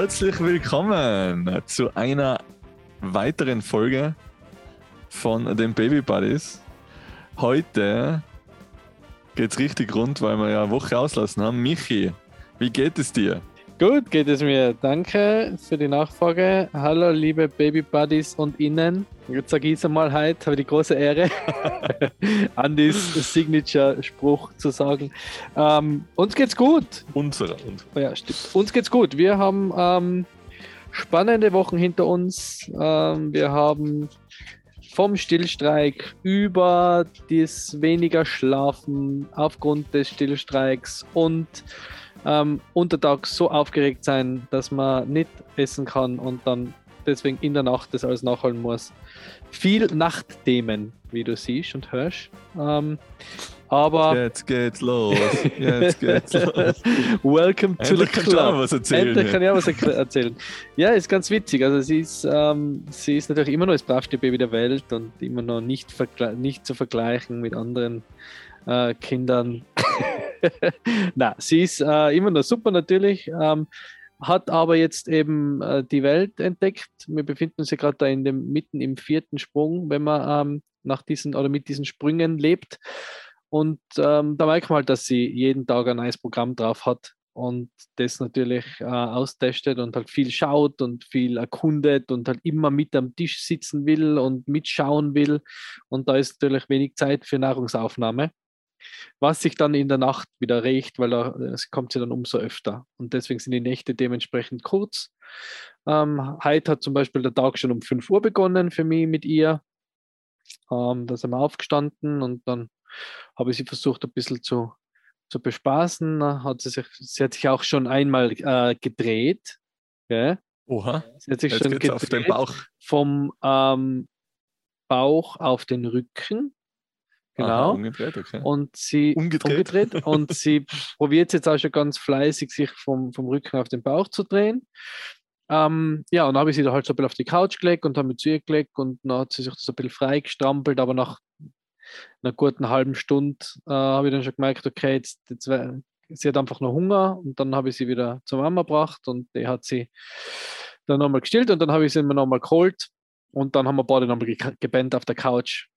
Herzlich willkommen zu einer weiteren Folge von den Baby Buddies. Heute geht's richtig rund, weil wir ja eine Woche auslassen haben. Michi, wie geht es dir? Gut, geht es mir. Danke für die Nachfrage. Hallo, liebe Baby Buddies und Innen. Jetzt sage ich es einmal heute, habe ich die große Ehre, Andys Signature-Spruch zu sagen. Ähm, uns geht's gut. Unserer. Ja, stimmt. Uns geht's gut. Wir haben ähm, spannende Wochen hinter uns. Ähm, wir haben vom Stillstreik über das weniger Schlafen aufgrund des Stillstreiks und ähm, untertags so aufgeregt sein, dass man nicht essen kann und dann deswegen in der Nacht das alles nachholen muss. Viel Nachtthemen, wie du siehst und hörst. Ähm, aber jetzt geht's los. Jetzt geht's los. Welcome to Endlich the kann club. was erzählen. Endlich kann ich auch was erzählen. Ja, ist ganz witzig. Also sie ist, ähm, sie ist natürlich immer noch das bravste Baby der Welt und immer noch nicht, nicht zu vergleichen mit anderen äh, Kindern. Na, sie ist äh, immer noch super natürlich, ähm, hat aber jetzt eben äh, die Welt entdeckt. Wir befinden uns ja gerade da in dem mitten im vierten Sprung, wenn man ähm, nach diesen oder mit diesen Sprüngen lebt. Und ähm, da merkt man halt, dass sie jeden Tag ein neues Programm drauf hat und das natürlich äh, austestet und halt viel schaut und viel erkundet und halt immer mit am Tisch sitzen will und mitschauen will. Und da ist natürlich wenig Zeit für Nahrungsaufnahme, was sich dann in der Nacht wieder rächt, weil da, es kommt sie dann umso öfter. Und deswegen sind die Nächte dementsprechend kurz. Ähm, heute hat zum Beispiel der Tag schon um 5 Uhr begonnen für mich mit ihr. Ähm, da sind wir aufgestanden und dann habe ich sie versucht, ein bisschen zu, zu bespaßen. Hat sie, sich, sie hat sich auch schon einmal äh, gedreht. Gell? Oha, Sie hat sich jetzt schon geht's auf den gedreht Bauch. vom ähm, Bauch auf den Rücken. Aha, Genau. umgedreht, okay. und sie Umgedreht. umgedreht und sie probiert jetzt auch schon ganz fleißig, sich vom, vom Rücken auf den Bauch zu drehen. Ähm, ja, und dann habe ich sie da halt so ein bisschen auf die Couch gelegt und habe mit zu ihr gelegt und dann hat sie sich so ein bisschen frei gestrampelt, aber nach einer guten halben Stunde äh, habe ich dann schon gemerkt, okay, jetzt, jetzt sie hat einfach noch Hunger und dann habe ich sie wieder zur Mama gebracht und die hat sie dann nochmal gestillt und dann habe ich sie mir nochmal geholt und dann haben wir beide nochmal ge gebannt auf der Couch.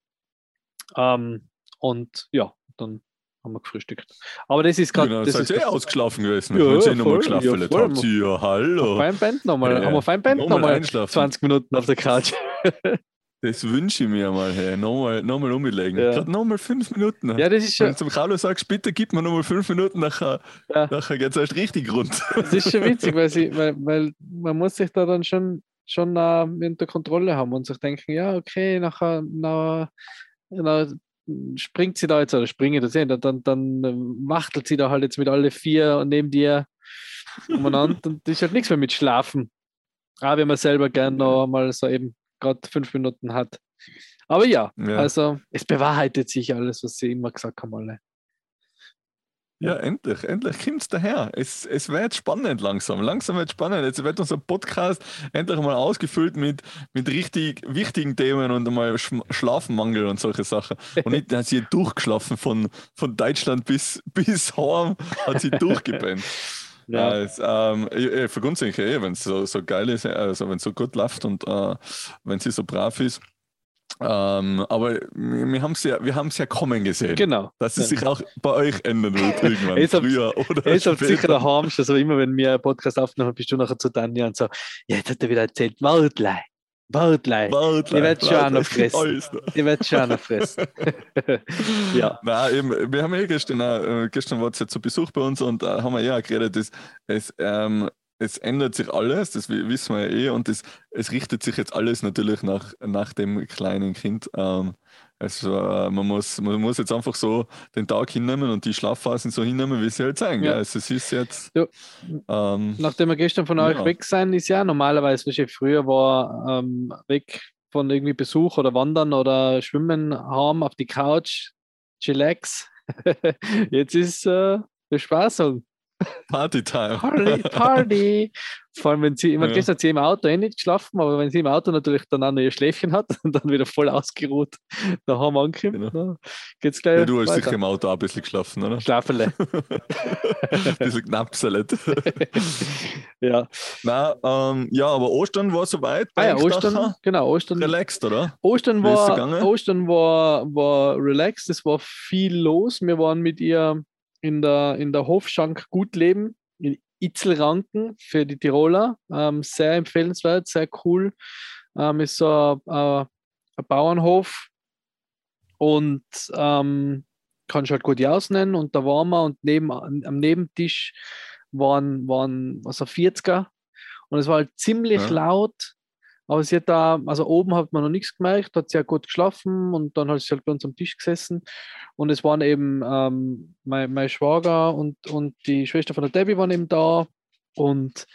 Ähm, und ja, dann haben wir gefrühstückt. Aber das ist gerade. Genau, das seid ist ihr eh ausgeschlafen gewesen. Ja, wenn ja, nochmal voll, geschlafen ja, voll. Ja, hallo. Fein Band nochmal. Ja. Haben wir Fein Band Nochmal nochmal einschlafen. 20 Minuten auf der Couch. Das wünsche ich mir mal, hey. Nochmal, nochmal umlegen. Ja. Gerade nochmal fünf Minuten. ja, das ist Wenn schon, du zum Carlo sagst, bitte gib mir nochmal fünf Minuten, nachher, Ja. nachher geht es erst richtig rund. das ist schon witzig, weil, sie, weil, weil man muss sich da dann schon, schon äh, unter Kontrolle haben und sich denken, ja, okay, nachher, nachher, nachher springt sie da jetzt oder springe das eh, dann, dann, dann ähm, wachtelt sie da halt jetzt mit alle vier und neben dir umeinander und das ist halt nichts mehr mit Schlafen. Auch wenn man selber gern noch mal so eben gerade fünf Minuten hat. Aber ja, Ja. also es bewahrheitet sich alles, was sie immer gesagt haben, alle. Ja, endlich, endlich kommt es daher. Es, es wird spannend langsam. Langsam wird spannend. Jetzt wird unser Podcast endlich mal ausgefüllt mit, mit richtig wichtigen Themen und einmal Sch Schlafmangel und solche Sachen. Und nicht, hat sie durchgeschlafen von, von Deutschland bis, bis Horn, hat sie durchgepennt. Ja, es, ähm, ich, ich vergunstigen eh, wenn es so, so geil ist, also wenn es so gut läuft und äh, wenn sie so brav ist. Ähm, aber wir, haben es ja, wir haben's ja kommen gesehen, Genau. dass es Ja. sich auch bei euch ändern wird irgendwann, Jetzt früher oder Er ist halt sicher später. daheim. Also immer, wenn wir einen Podcast aufnehmen, bist du nachher zu Tanja und so, ja, jetzt hat er wieder erzählt, Waldlei, Waldlei. Warte, Die wird schon auch noch fressen. Die wird schon auch noch fressen. ja. Nein, eben, wir haben ja gestern, äh, gestern war es ja zu Besuch bei uns und da haben wir ja auch geredet, dass es, ähm, es ändert sich alles, das wi- wissen wir ja eh, und es, es richtet sich jetzt alles natürlich nach, nach dem kleinen Kind. Ähm, also, äh, man, muss, man muss jetzt einfach so den Tag hinnehmen und die Schlafphasen so hinnehmen, wie sie halt sein. Ja. Also, es ist jetzt. Ja. Ähm, Nachdem wir gestern von euch Ja. weg sein, ist ja normalerweise, wie früher war, ähm, weg von irgendwie Besuch oder Wandern oder Schwimmen haben auf die Couch, chillax. Jetzt ist äh, Bespaßung. Partytime. Party, Party. Vor allem, wenn sie, ich meine, Ja. gestern hat sie im Auto eh nicht geschlafen, aber wenn sie im Auto natürlich dann auch noch ihr Schläfchen hat und dann wieder voll ausgeruht daheim ankommt, Genau. dann geht's gleich Ja, du hast weiter. sicher im Auto auch ein bisschen geschlafen, oder? Schlaferle. ein bisschen Knapselet. ja. Nein, ähm, ja, aber Ostern war soweit. Ah ja, Ostern, genau, Ostern. Relaxed, oder? Ostern war? Ostern war, war relaxed, es war viel los. Wir waren mit ihr in der, in der Hofschank gut leben, in Itzelranken für die Tiroler. Ähm, sehr empfehlenswert, sehr cool. Ähm, ist so ein, ein, Bauernhof und ähm, kannst halt gut ausnennen. Und da waren wir und neben, am Nebentisch waren, waren also 40er und es war halt ziemlich Ja. laut. Aber sie hat da, also oben hat man noch nichts gemerkt, hat sehr gut geschlafen und dann hat sie halt bei uns am Tisch gesessen. Und es waren eben ähm, mein, mein Schwager und, und die Schwester von der Debbie waren eben da und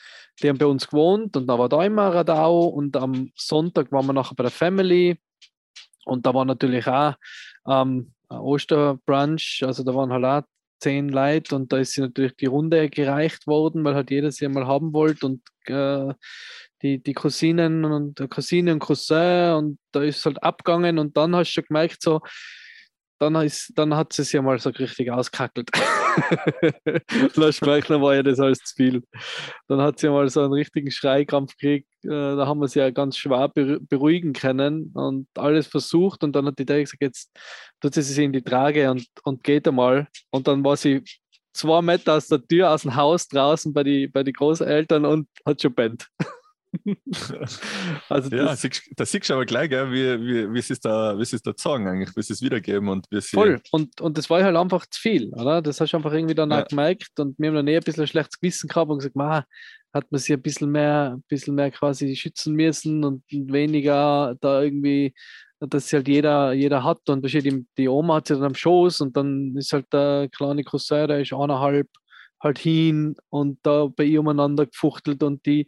die haben bei uns gewohnt und da war da immer Radau und am Sonntag waren wir nachher bei der Family und da war natürlich auch ähm, Osterbrunch, also da waren halt auch zehn Leute und da ist sie natürlich die Runde gereicht worden, weil halt jeder sie einmal haben wollte und äh, die, die Cousinen und Cousine und Cousin und da ist halt abgegangen und dann hast du schon gemerkt, so, dann, ist, dann hat sie sich mal so richtig gemerkt, dann war ja das alles zu viel. Dann hat sie mal so einen richtigen Schreikrampf gekriegt. Äh, Da haben wir sie ja ganz schwer beru- beruhigen können und alles versucht. Und dann hat die Dame gesagt, jetzt tut sie sich in die Trage und, und geht einmal. Und dann war sie zwei Meter aus der Tür, aus dem Haus draußen bei den bei die Großeltern und hat schon pennt. also Ja, das, siehst- da siehst du aber gleich, gell, wie, wie, wie sie es da, wie es da sagen eigentlich, wie es wiedergeben und wie. Voll. Und, und das war halt einfach zu viel, oder? Das hast du einfach irgendwie dann Ja. auch gemerkt und wir haben dann eh ein bisschen ein schlechtes Gewissen gehabt und gesagt, ma, hat man sich ein bisschen mehr, ein bisschen mehr quasi schützen müssen und weniger da irgendwie, dass sie halt jeder, jeder hat und die, die Oma hat sie dann am Schoß und dann ist halt der kleine Cousin, der ist eineinhalb halt hin und da bei ihr umeinander gefuchtelt und die,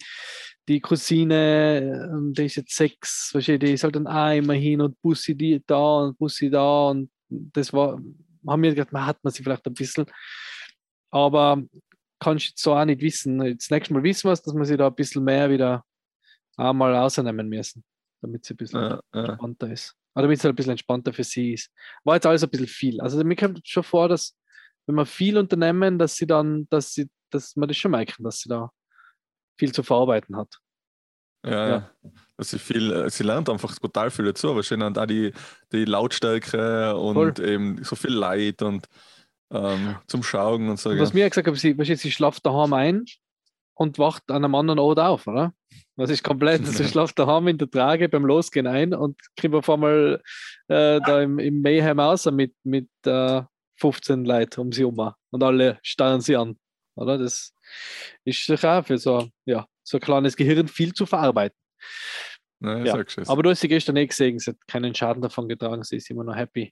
die Cousine, ähm, die ist jetzt sechs, versteht, die ist halt dann auch immer hin und Bussi die da und Bussi da und das war, haben wir gedacht, man hat man sie vielleicht ein bisschen, aber kannst jetzt so auch nicht wissen. Jetzt nächstes Mal wissen wir es, dass wir sie da ein bisschen mehr wieder einmal rausnehmen müssen, damit sie ein bisschen Ja, ja. entspannter ist. Oder damit es halt ein bisschen entspannter für sie ist. War jetzt alles ein bisschen viel. Also mir kommt schon vor, dass wenn wir viel unternehmen, dass sie dann, dass sie, dass man das schon merken, dass sie da viel zu verarbeiten hat. Ja, Ja. sie viel, äh, sie lernt einfach total viel dazu, wahrscheinlich und auch die, die Lautstärke und eben so viel Leid und ähm, zum Schauen und so. Und was mir gesagt haben, sie, weißt du, sie schlaft daheim ein und wacht an einem anderen Ort auf, oder? Das ist komplett, sie schlaft daheim in der Trage beim Losgehen ein und kriegt auf einmal äh, da im, im Mayhem raus mit, mit äh, 15 Leuten um sie herum und alle starren sie an, oder? Das ist sicher für so, ja, so ein kleines Gehirn viel zu verarbeiten. Ne, Ja. Aber du hast sie gestern eh gesehen, sie hat keinen Schaden davon getragen, sie ist immer noch happy.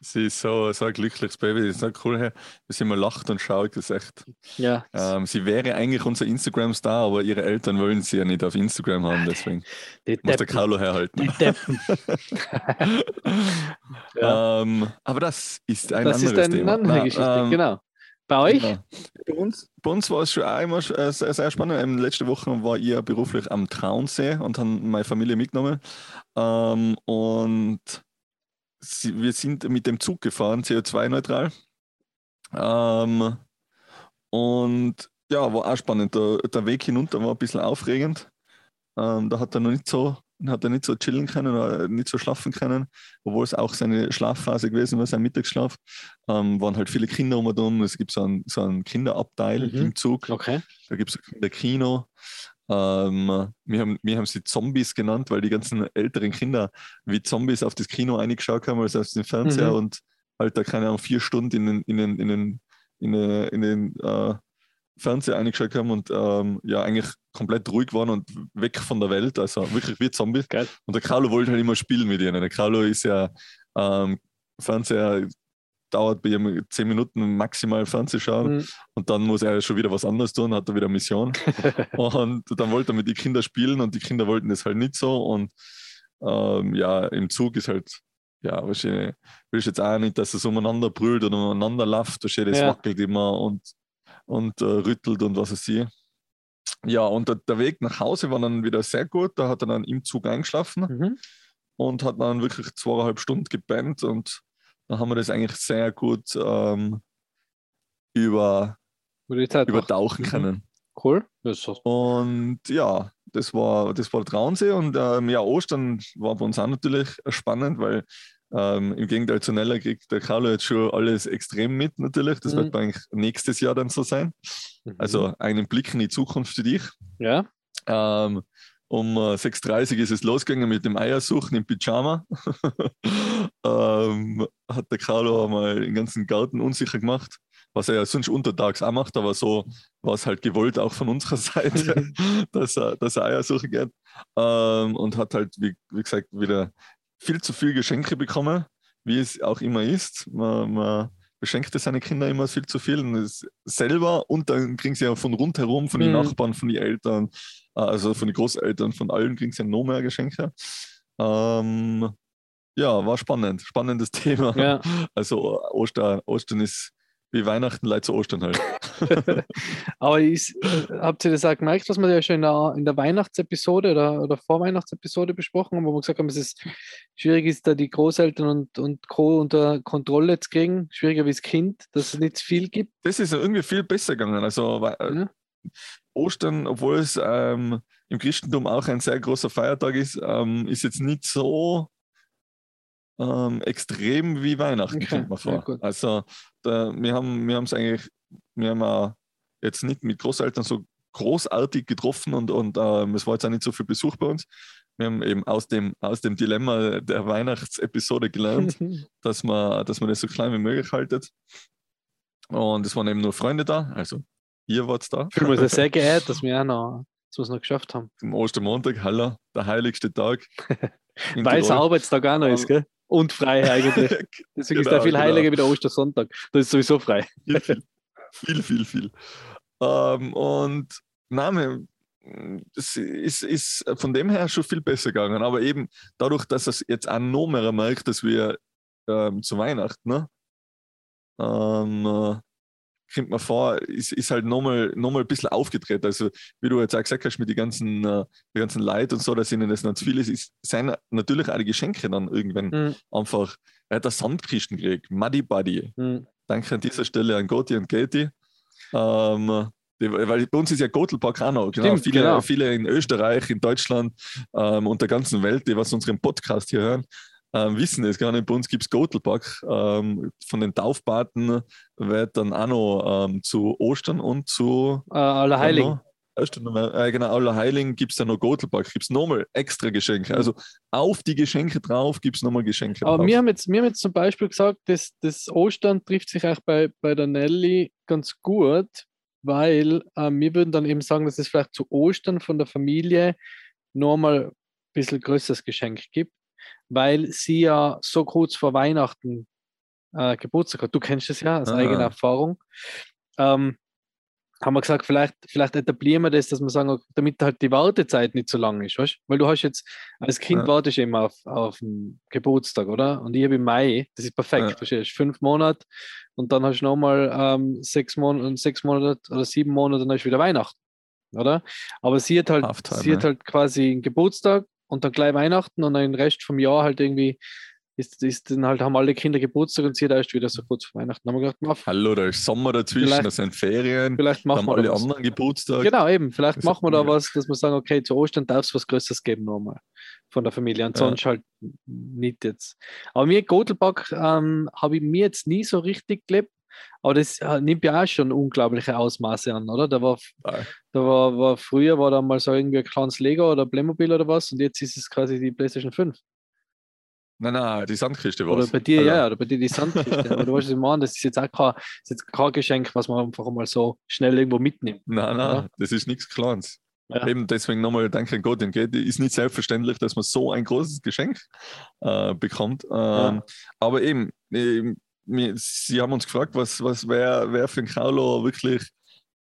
Sie ist so, so ein glückliches Baby, das ist so cool, dass sie immer lacht und schaut, das ist echt. Ja, Ähm, sie wäre eigentlich unser Instagram-Star, aber ihre Eltern wollen sie ja nicht auf Instagram haben, deswegen die muss der. Carlo herhalten. Die Deppen. Ja. ähm, aber das ist ein das anderes ist eine Thema. andere Na, Geschichte, ähm, genau. Bei euch? Ja. Bei, uns, bei uns war es schon auch immer äh, sehr, sehr spannend. Ähm, letzte Woche war ich beruflich am Traunsee und haben meine Familie mitgenommen. Ähm, und wir sind mit dem Zug gefahren, CO2-neutral. Ähm, und ja, war auch spannend. Der, der Weg hinunter war ein bisschen aufregend. Ähm, da hat er noch nicht so, hat er nicht so chillen können oder nicht so schlafen können, obwohl es auch seine Schlafphase gewesen war, sein Mittagsschlaf. Ähm, waren halt viele Kinder um und um. Es gibt so einen, so einen Kinderabteil Mhm. im Zug. Okay. Da gibt es ein Kinderkino. Ähm, wir, haben, wir haben sie Zombies genannt, weil die ganzen älteren Kinder wie Zombies auf das Kino eingeschaut haben, also auf den Fernseher Mhm. und halt da, keine Ahnung, vier Stunden in den, in den, in den, in den, in den äh, Fernseher eingeschaut haben und ähm, ja, eigentlich komplett ruhig waren und weg von der Welt, also wirklich wie Zombies. Geil. Und der Carlo wollte halt immer spielen mit ihnen. Der Carlo ist ja ähm, Fernseher dauert bei ihm zehn Minuten maximal Fernsehschauen Mhm. und dann muss er schon wieder was anderes tun, hat er wieder eine Mission. und dann wollte er mit den Kindern spielen und die Kinder wollten das halt nicht so. Und ähm, ja, im Zug ist halt, ja, wahrscheinlich, willst jetzt auch nicht, dass es umeinander brüllt oder umeinander läuft, wahrscheinlich, das Ja. wackelt immer und und äh, rüttelt und was weiß ich. Ja, und der, der, Weg nach Hause war dann wieder sehr gut. Da hat er dann im Zug eingeschlafen mhm. und hat dann wirklich zweieinhalb Stunden gebannt und dann haben wir das eigentlich sehr gut ähm, über, übertauchen mhm. können. Cool. Und ja, das war, das war Traunsee und ähm, ja, Ostern war bei uns auch natürlich spannend, weil ähm, Im Gegenteil zu Nella kriegt der Carlo jetzt schon alles extrem mit, natürlich. Das mhm. wird eigentlich nächstes Jahr dann so sein. Mhm. Also einen Blick in die Zukunft für dich. Ja. Ähm, um äh, 6.30 Uhr ist es losgegangen mit dem Eiersuchen im Pyjama. ähm, hat der Carlo einmal den ganzen Garten unsicher gemacht, was er ja sonst untertags auch macht, aber so war es halt gewollt auch von unserer Seite, dass, er, dass er Eier suchen geht. Ähm, und hat halt, wie, wie gesagt, wieder viel zu viel Geschenke bekommen, wie es auch immer ist. Man, man beschenkte seine Kinder immer viel zu viel und selber und dann kriegen sie ja von rundherum, von den mhm. Nachbarn, von den Eltern, äh, also von den Großeltern, von allen kriegen sie ja noch mehr Geschenke. Ähm, ja, war spannend, spannendes Thema. Ja. Also Ostern, Ostern ist wie Weihnachten, leid zu Ostern halt. Aber ist, habt ihr das auch gemerkt, was wir ja schon in der, in der Weihnachtsepisode oder, oder Vorweihnachtsepisode besprochen haben, wo wir gesagt haben, dass es schwierig ist, da die Großeltern und, und Co. unter Kontrolle zu kriegen, schwieriger wie das Kind, dass es nicht viel gibt? Das ist irgendwie viel besser gegangen. Also ja. Ostern, obwohl es ähm, im Christentum auch ein sehr großer Feiertag ist, ähm, ist jetzt nicht so ähm, extrem wie Weihnachten, okay. kommt man vor. Ja, also da, wir haben wir es eigentlich, wir haben auch jetzt nicht mit Großeltern so großartig getroffen und, und ähm, es war jetzt auch nicht so viel Besuch bei uns. Wir haben eben aus dem, aus dem Dilemma der Weihnachtsepisode gelernt, dass, man, dass man das so klein wie möglich haltet. Und es waren eben nur Freunde da, also ihr wart da. Ich fühle mich sehr geehrt, dass wir auch noch, dass wir es noch geschafft haben. Am Ostermontag, Haller, der heiligste Tag. Weil es Arbeitstag auch noch ist, gell? Und frei eigentlich. Deswegen genau, ist der viel genau. heiliger wie der Ostersonntag. Das ist sowieso frei. Viel, viel, viel. Ähm, und Name, es ist, ist von dem her schon viel besser gegangen. Aber eben dadurch, dass es jetzt auch noch mehr merkt, dass wir ähm, zu Weihnachten, ne? ähm, äh, kommt mir vor, ist, ist halt nochmal noch mal ein bisschen aufgedreht. Also, wie du jetzt auch gesagt hast, mit den ganzen, äh, die ganzen Leid und so, dass ihnen das nicht zu viel ist, ist sind natürlich auch die Geschenke dann irgendwann mhm. einfach. Er hat eine Sandkisten gekriegt, Muddy Buddy. Mhm. Danke an dieser Stelle an Goti und Katie. Ähm, die, weil bei uns ist ja Gotelpark auch noch. Genau, Stimmt, viele, genau. viele in Österreich, in Deutschland ähm, und der ganzen Welt, die was unseren Podcast hier hören, ähm, wissen es gar nicht. Bei uns gibt es Gotelback. Ähm, von den Taufpaten wird dann auch noch ähm, zu Ostern und zu äh, Allerheiligen. Äh, genau, Allerheiligen gibt es dann noch Gotelback, gibt es nochmal extra Geschenke. Also auf die Geschenke drauf gibt es nochmal Geschenke. Aber drauf. wir haben, jetzt, wir haben jetzt zum Beispiel gesagt, dass das Ostern trifft sich auch bei, bei der Nelly ganz gut, weil äh, wir würden dann eben sagen, dass es vielleicht zu Ostern von der Familie nochmal ein bisschen größeres Geschenk gibt weil sie ja so kurz vor Weihnachten äh, Geburtstag hat. Du kennst es ja aus Aha. eigener Erfahrung. Ähm, haben wir gesagt, vielleicht, vielleicht etablieren wir das, dass wir sagen, damit halt die Wartezeit nicht so lang ist, weißt? Weil du hast jetzt, als Kind ja. wartest du immer auf, auf den Geburtstag, oder? Und ich habe im Mai, das ist perfekt, ja. verstehst Fünf Monate und dann hast du nochmal ähm, sechs, Mon sechs Monate oder sieben Monate, dann hast du wieder Weihnachten, oder? Aber sie hat halt, sie hat halt quasi einen Geburtstag und dann gleich Weihnachten und dann den Rest vom Jahr halt irgendwie ist, ist dann halt, haben alle Kinder Geburtstag und sie da erst wieder so kurz vor Weihnachten. Haben wir gedacht, mach, Hallo, da ist Sommer dazwischen, da sind Ferien, vielleicht machen wir alle was. anderen Geburtstag. Genau, eben, vielleicht das machen wir da was, dass wir sagen, okay, zu Ostern darf es was Größeres geben nochmal von der Familie, ansonsten ja. halt nicht jetzt. Aber mir Gotelback ähm, habe ich mir jetzt nie so richtig gelebt, aber das äh, nimmt ja auch schon unglaubliche Ausmaße an, oder? Da war, da war, war früher war da mal so irgendwie ein kleines Lego oder Playmobil oder was und jetzt ist es quasi die PlayStation 5. Nein, nein, die Sandkiste war Oder bei dir, also. ja, oder bei dir die Sandkiste. Aber du weißt, was ich meine, das ist jetzt auch kein, ist jetzt kein Geschenk, was man einfach mal so schnell irgendwo mitnimmt. Nein, nein, oder? das ist nichts Kleines. Ja. Eben deswegen nochmal Danke an Gott geht. Ist nicht selbstverständlich, dass man so ein großes Geschenk äh, bekommt. Ähm, ja. Aber eben, eben, Sie haben uns gefragt, was, was wäre wär für ein Kaulo wirklich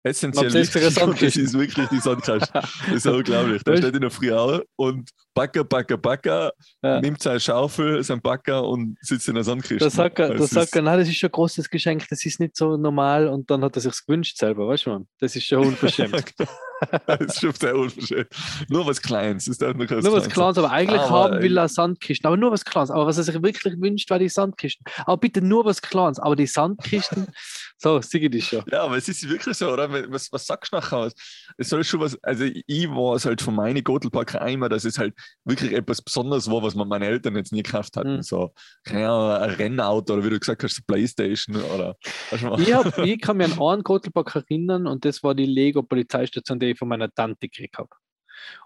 essentiell Ob das ihre und das ist wirklich die Sandkasten. Das ist unglaublich. Da steht in der Früh auf und Backer, Backer, Backer, Ja. nimmt seine Schaufel, sein Backer und sitzt in der Sandkiste. Da sagt er, da Das sagt ist- er, nein, das ist schon ein großes Geschenk, das ist nicht so normal und dann hat er sich gewünscht selber, weißt du, man? Das ist schon unverschämt. das ist schon sehr unverschämt. Nur was Kleines. Darf nur nur was Kleines, aber eigentlich Aber, haben will er Sandkisten, aber nur was Kleines. Aber was er sich wirklich wünscht, war die Sandkisten. Aber bitte nur was Kleines, aber die Sandkisten, so, sieh das schon. Ja, aber es ist wirklich so, oder? Was, was sagst du nachher? Es soll schon was, also ich war es halt von meinen Gotelpacker einmal, dass es halt wirklich etwas Besonderes war, was man meine Eltern jetzt nie gekauft hatten. Mhm. So, keine Ahnung, ein Rennauto oder wie du gesagt hast, Playstation oder. Ich, hab, ich kann mich an einen Gotelback erinnern und das war die Lego-Polizeistation, die ich von meiner Tante gekriegt habe.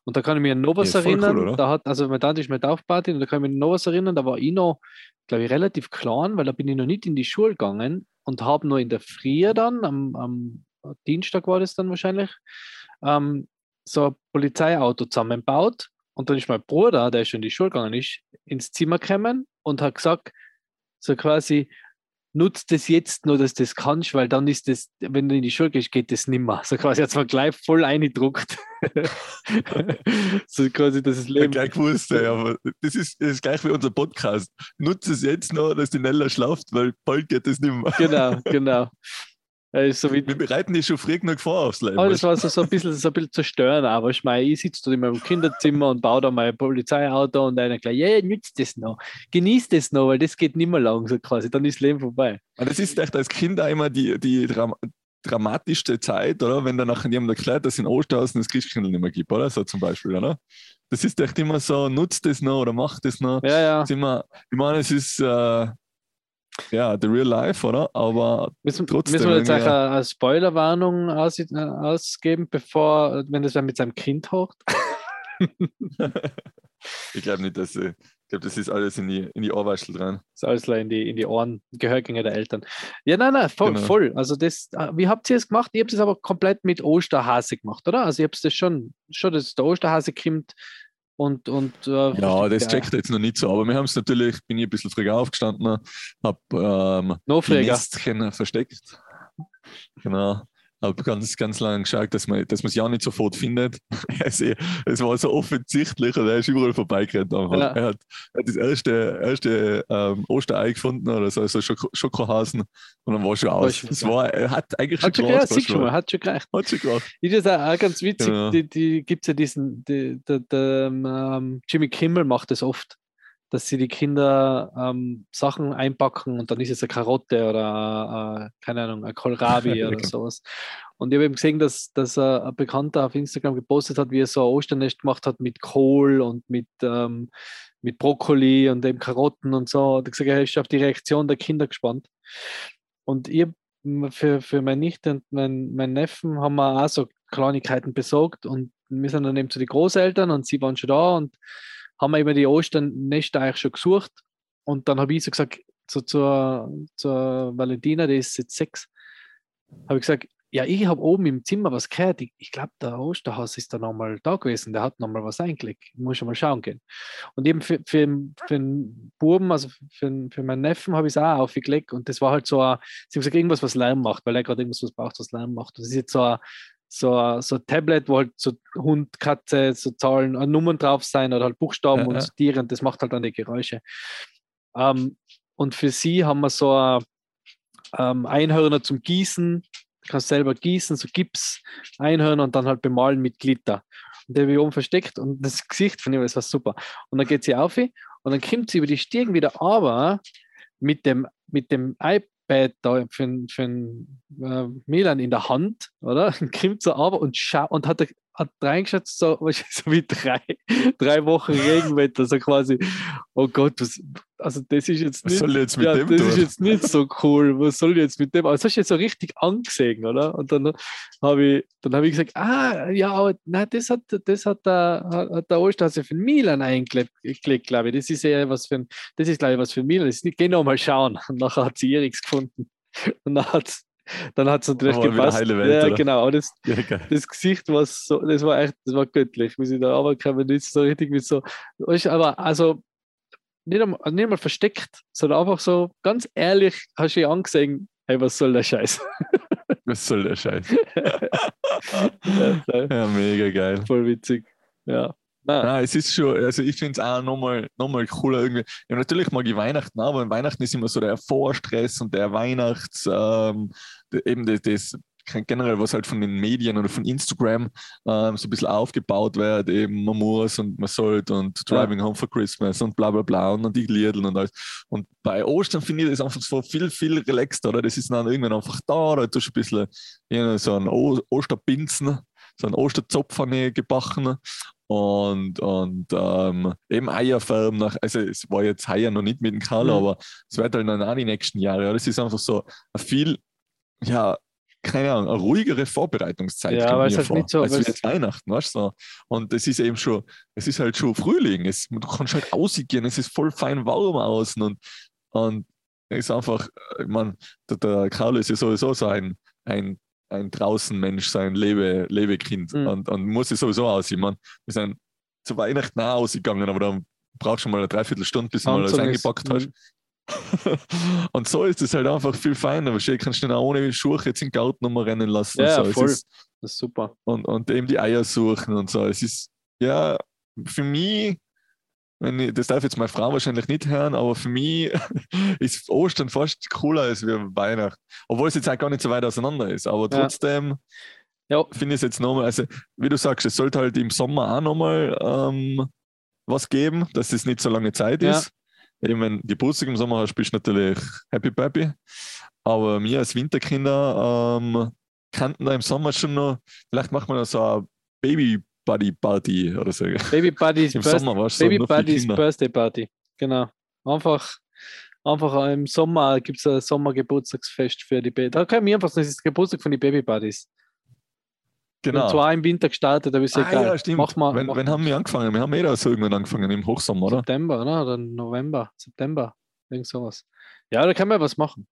Und da kann ich mich an noch was Ja, cool, erinnern. oder? da hat, also meine Tante ist meine Taufpatin und da kann ich mich an noch was erinnern. Da war ich noch, glaube ich, relativ klein, weil da bin ich noch nicht in die Schule gegangen und habe nur in der Früh dann, am, am Dienstag war das dann wahrscheinlich, ähm, so ein Polizeiauto zusammengebaut. Und dann ist mein Bruder, der schon in die Schule gegangen ist, ins Zimmer gekommen und hat gesagt, so quasi, nutzt das jetzt nur, dass du das kannst, weil dann ist das, wenn du in die Schule gehst, geht das nimmer. So quasi hat es mir gleich voll eingedruckt. so quasi, dass das Ich Leben. gleich gewusst, ey, aber das ist, das ist gleich wie unser Podcast. Nutze es jetzt noch, dass die Nella schlaft, weil bald geht das nicht mehr. Genau, genau. Er ist so wie, Wir bereiten die schon früh genug vor aufs Leben. aber das war so, so ein bisschen, so ein bisschen zerstören, aber ich meine, ich sitze da in meinem Kinderzimmer und baue da mein Polizeiauto und einer gleich, ja, yeah, nützt das noch, genießt das noch, weil das geht nicht mehr lang, so quasi, dann ist das Leben vorbei. Und das ist echt als Kind auch immer die, die Dram dramatischste Zeit, oder? Wenn dann nachher jemand erklärt, dass es in Osterhausen das Christkindl nicht mehr gibt, oder? So zum Beispiel, oder? Das ist echt immer so, nutzt das noch oder macht das noch. Ja, ja. Das immer, ich meine, es ist äh, ja the real life, oder? Aber Müssen, Trotzdem, müssen wir jetzt auch eine, eine Spoilerwarnung aus, äh, ausgeben, bevor, wenn das wer mit seinem Kind hocht? ich glaube nicht, dass äh, ich glaube, das ist alles in die, in die Ohrwaschel dran. Das ist alles in die, in die Ohren, Gehörgänge der Eltern. Ja, nein, nein, voll. Genau. voll. Also das, äh, wie habt ihr es gemacht? Ihr habt es aber komplett mit Osterhase gemacht, oder? Also ihr habt das schon, schon dass der Osterhase kommt und, und äh, Ja, das ja, checkt jetzt noch nicht so, aber wir haben es natürlich, bin ich ein bisschen früher aufgestanden, habe ähm, noch die. Nestchen versteckt. Genau. Habe ganz, ganz lange geschaut, dass man dass man es ja nicht sofort findet. es, es war so offensichtlich und er ist überall vorbeigerannt. Ja. Er, hat, er hat das erste, erste ähm, Osterei gefunden oder so, so Schoko Schokohasen und dann war schon aus. schon Es war, er hat eigentlich Hat schon gereicht, gereicht, du. mal, hat schon gereicht. Hat schon gereicht. Ich das auch, auch ganz witzig, Genau. die, die gibt es ja diesen, die, der, der, ähm, Jimmy Kimmel macht das oft, dass sie die Kinder ähm, Sachen einpacken und dann ist es eine Karotte oder äh, keine Ahnung, ein Kohlrabi oder genau. sowas. Und ich habe eben gesehen, dass, dass äh, ein Bekannter auf Instagram gepostet hat, wie er so ein Osternest gemacht hat mit Kohl und mit, ähm, mit Brokkoli und eben Karotten und so. Und ich gesagt, er ist auf die Reaktion der Kinder gespannt. Und ich für, für meine Nichte und meinen mein Neffen haben wir auch so Kleinigkeiten besorgt und wir sind dann eben zu den Großeltern und sie waren schon da und haben eben die Osternester eigentlich schon gesucht. Und dann habe ich so gesagt, so zur, Valentina, die ist jetzt sechs, habe ich gesagt, ja, ich habe oben im Zimmer was gehört. Ich, ich glaube, der Osterhaus ist da nochmal da gewesen. Der hat nochmal was eingelegt. Ich muss schon mal schauen gehen. Und eben für, für, für den Buben, also für, für meinen Neffen, habe ich es auch aufgelegt. Und das war halt so, ein, sie haben gesagt, irgendwas, was Lärm macht, weil er gerade irgendwas was braucht, was Lärm macht. Das ist jetzt so ein, so, ein- so Tablet, wo halt so Hund, Katze, so Zahlen, äh, Nummern drauf sein oder halt Buchstaben Ja, und ja. so Tiere. Und das macht halt dann die Geräusche. Ähm, und für sie haben wir so ein, ähm, Einhörner zum Gießen. Du kannst selber gießen, so Gips, Einhörner und dann halt bemalen mit Glitter. Und der habe ich oben versteckt und das Gesicht von ihm, das war super. Und dann geht sie auf und dann kommt sie über die Stirn wieder, aber mit dem, mit dem iPad da für, für äh, Milan in der Hand, oder? Kommt so aber und, schau und hat, hat reingeschaut, so, so wie drei, drei Wochen Regenwetter, so quasi, oh Gott, was, also das ist jetzt Was nicht soll jetzt mit ja, dem das tun? ist jetzt nicht so cool. Was soll ich jetzt mit dem? Aber das hast du jetzt so richtig angesehen, oder? Und dann habe ich, dann habe ich gesagt, ah, ja, aber nein, das hat, das hat der, hat der Osterhase für Milan eingelegt, glaube ich. Das ist eher was für ein, das ist, glaube ich, was für Milan. Das ist nicht, geh noch mal schauen. Und nachher hat sie Eriks gefunden. Und dann hat dann hat es natürlich Aber wieder gepasst. heile Welt, ja, oder? genau. Aber das, Ja, das Gesicht war so, das war echt, das war göttlich, wie sie da runterkamen, nicht so richtig mit so, aber also nicht einmal, nicht einmal versteckt, sondern einfach so ganz ehrlich hast du ihr angesehen, hey, was soll der Scheiß? Was soll der Scheiß? Ja, mega geil. voll witzig. Ja. Na, Nein, es ist schon, also ich finde es auch nochmal noch mal cooler irgendwie. Ja, natürlich mag ich Weihnachten, auch, aber Weihnachten ist immer so der Vorstress und der Weihnachts, ähm, eben das, das generell, was halt von den Medien oder von Instagram ähm, so ein bisschen aufgebaut wird, eben man muss und man sollte und Ja. Driving Home for Christmas und bla bla bla und dann die Liedl und alles. Und bei Ostern finde ich das einfach so viel, viel relaxter, oder? Das ist dann irgendwann einfach da, da tust du ein bisschen ja, so einen o Osterpinzen, so einen Osterzopf habe ich gebacken und, und ähm, eben Eierfärben nach, also es war jetzt heuer noch nicht mit dem Karl, Mhm. aber es wird halt dann auch die nächsten Jahre. Ja. Das ist einfach so ein viel, ja, keine Ahnung, eine ruhigere Vorbereitungszeit. Ja, kommt mir halt vor, nicht so- als jetzt Weihnachten, weißt du? So. Und es ist eben schon, es ist halt schon Frühling, es, du kannst halt ausgehen, es ist voll fein warm außen und, und es ist einfach, ich meine, der, der Karl ist ja sowieso so ein, ein, ein Draußenmensch, so ein Lebe, Lebekind Mhm. und, und muss es sowieso aussehen. Man, wir sind zu Weihnachten auch ausgegangen, aber dann brauchst du mal eine Dreiviertelstunde, bis du mal alles ist- eingepackt hast. und so ist es halt einfach viel feiner. du kannst du dann auch ohne Schuhe jetzt in den Garten nochmal rennen lassen. Ja, und, so. Voll. ist, das ist super. und, und eben die Eier suchen und so. Es ist, ja, für mich, ich, das darf jetzt meine Frau wahrscheinlich nicht hören, aber für mich ist Ostern fast cooler als wie Weihnachten. Obwohl es jetzt auch gar nicht so weit auseinander ist. Aber trotzdem Ja, finde ich es jetzt nochmal, also wie du sagst, es sollte halt im Sommer auch nochmal ähm, was geben, dass es nicht so lange Zeit Ja. ist. Eben, wenn du Geburtstag im Sommer hast, bist du natürlich happy baby. Aber wir als Winterkinder ähm, kannten da im Sommer schon noch, vielleicht machen wir noch so eine Baby Buddy Party oder so. Baby Buddies Im Birth- Sommer warst Baby Buddies Kinder. Birthday Party. Genau. Einfach, einfach im Sommer gibt es ein Sommergeburtstagsfest für die Baby. Da können wir einfach, das ist Geburtstag von den Baby Buddies. Und Genau. zwar im Winter gestartet, aber ist Ah, egal. ja, stimmt. Mach mal, wenn, mach wenn haben wir angefangen? Wir haben eh da so irgendwann angefangen im Hochsommer, oder? September, oder? Oder November, September, irgend sowas. Ja, da kann man was machen.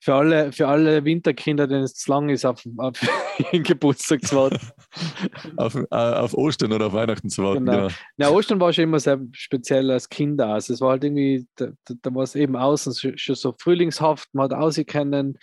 Für alle, für alle Winterkinder, denen es zu lang ist, auf, auf ihren Geburtstag zu warten. Auf, äh, auf Ostern oder auf Weihnachten zu warten. Genau. Genau. Ja, Ostern war schon immer sehr speziell als Kind. Also es war halt irgendwie, da, da, war es eben außen schon, so frühlingshaft, man hat ausgekennen.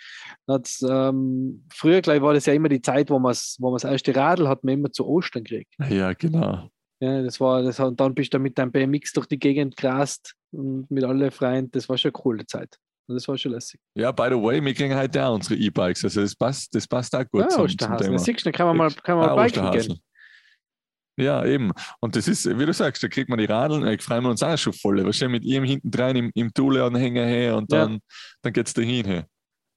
Ähm, früher gleich war das ja immer die Zeit, wo man wo das erste Radl hat man immer zu Ostern gekriegt. Ja, genau. Ja, das war, das, und dann bist du mit deinem BMX durch die Gegend gerast und mit allen Freunden, das war schon eine coole Zeit. Das war schon lässig. Ja, by the way, wir kriegen heute auch unsere E-Bikes. Also das passt, das passt auch gut Ja, zum, zum Osterhasen. Thema. Das siehst du, da kann man mal, kann man Ah, mal biken gehen. Ja, eben. Und das ist, wie du sagst, da kriegt man die Radeln, ich freuen wir uns auch schon voll. Wahrscheinlich mit ihm hinten dran im, im Tool-Anhänger her und Ja. dann, dann geht es dahin. Hey.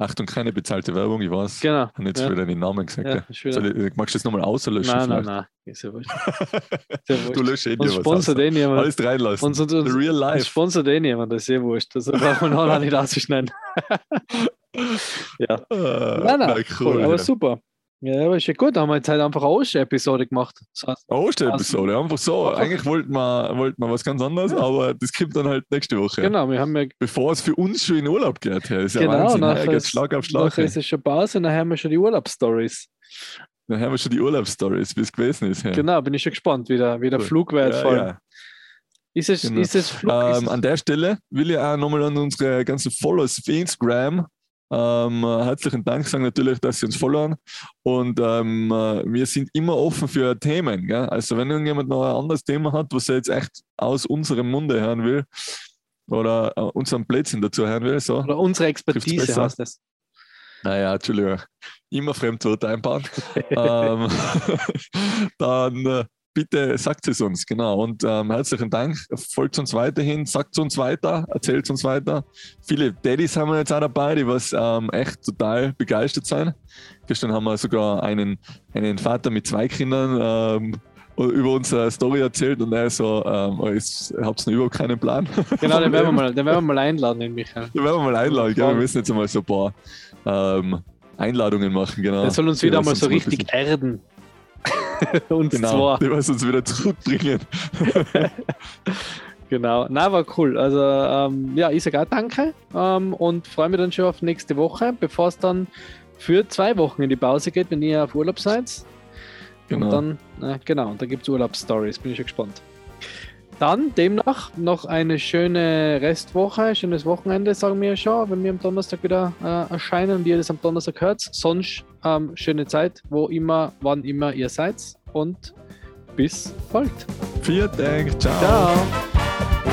Achtung, keine bezahlte Werbung, ich weiß. Genau. Ich habe jetzt Ja. wieder den Namen gesagt. Ja, Soll ich, magst du das nochmal auslöschen? nein, nein, vielleicht? nein. Ist ja wurscht. Ist ja Du wurscht. löscht eh dir was sponsert aus. eh niemand. Alles reinlassen. Und, und, The und, real Das life. sponsert eh niemand, das ist eh wurscht. Also braucht man auch nicht auszuschneiden. ja. Äh, Nein, nein, na, cool, cool. aber super. Ja, aber ist ja gut, da haben wir jetzt halt einfach eine Oster-Episode gemacht. Das heißt, Oster-Episode, einfach so. Einfach- Eigentlich wollten wir, wollten wir was ganz anderes, aber das kommt dann halt nächste Woche. Genau, wir haben ja Bevor es für uns schon in Urlaub geht. Ja, ist ja genau, Wahnsinn. nachher, ist, Schlag auf Schlag. nachher ist es schon Pause und dann haben wir schon die Urlaubsstories. Dann haben wir schon die Urlaubsstories, wie es gewesen ist. Ja. Genau, bin ich schon gespannt, wie der, wie der Cool. Flug wird. Ja, ja. Ist es, Genau. ist es Flug? ist Ähm, es, an der Stelle will ich auch nochmal an unsere ganzen Followers für Instagram ähm, äh, herzlichen Dank sagen natürlich, dass Sie uns followen. Und ähm, äh, wir sind immer offen für Themen. Gell? Also wenn irgendjemand noch ein anderes Thema hat, was er jetzt echt aus unserem Munde hören will oder äh, unseren Plätzchen dazu hören will, so. oder unsere Expertise heißt es. Naja, Entschuldigung. Immer Fremdwörter einbauen. ähm, dann äh, bitte sagt es uns, genau. Und ähm, herzlichen Dank. Folgt uns weiterhin, sagt uns weiter, erzählt uns weiter. Viele Daddys haben wir jetzt auch dabei, die was ähm, echt total begeistert sind. Gestern haben wir sogar einen, einen Vater mit zwei Kindern ähm, über unsere Story erzählt und er so, ähm, ist, habt ihr überhaupt keinen Plan? Genau, den werden wir mal, den werden wir mal einladen, den Michael. Den werden wir mal einladen, gell? Wir müssen jetzt mal so ein paar ähm, Einladungen machen, genau. Der soll uns wieder mal so richtig erden. uns Genau, zwei. die was uns wieder zurückbringen. Genau. Na, war cool. Also, ähm, ja, ich sage auch danke ähm, und freue mich dann schon auf nächste Woche, bevor es dann für zwei Wochen in die Pause geht, wenn ihr auf Urlaub seid. Genau. Und dann, äh, genau, und dann gibt es Urlaubsstories, bin ich schon gespannt. Dann demnach noch eine schöne Restwoche, schönes Wochenende, sagen wir schon, wenn wir am Donnerstag wieder äh, erscheinen und ihr das am Donnerstag hört. Sonst ähm, schöne Zeit, wo immer, wann immer ihr seid und bis bald. Vielen Dank. Ciao. Ciao.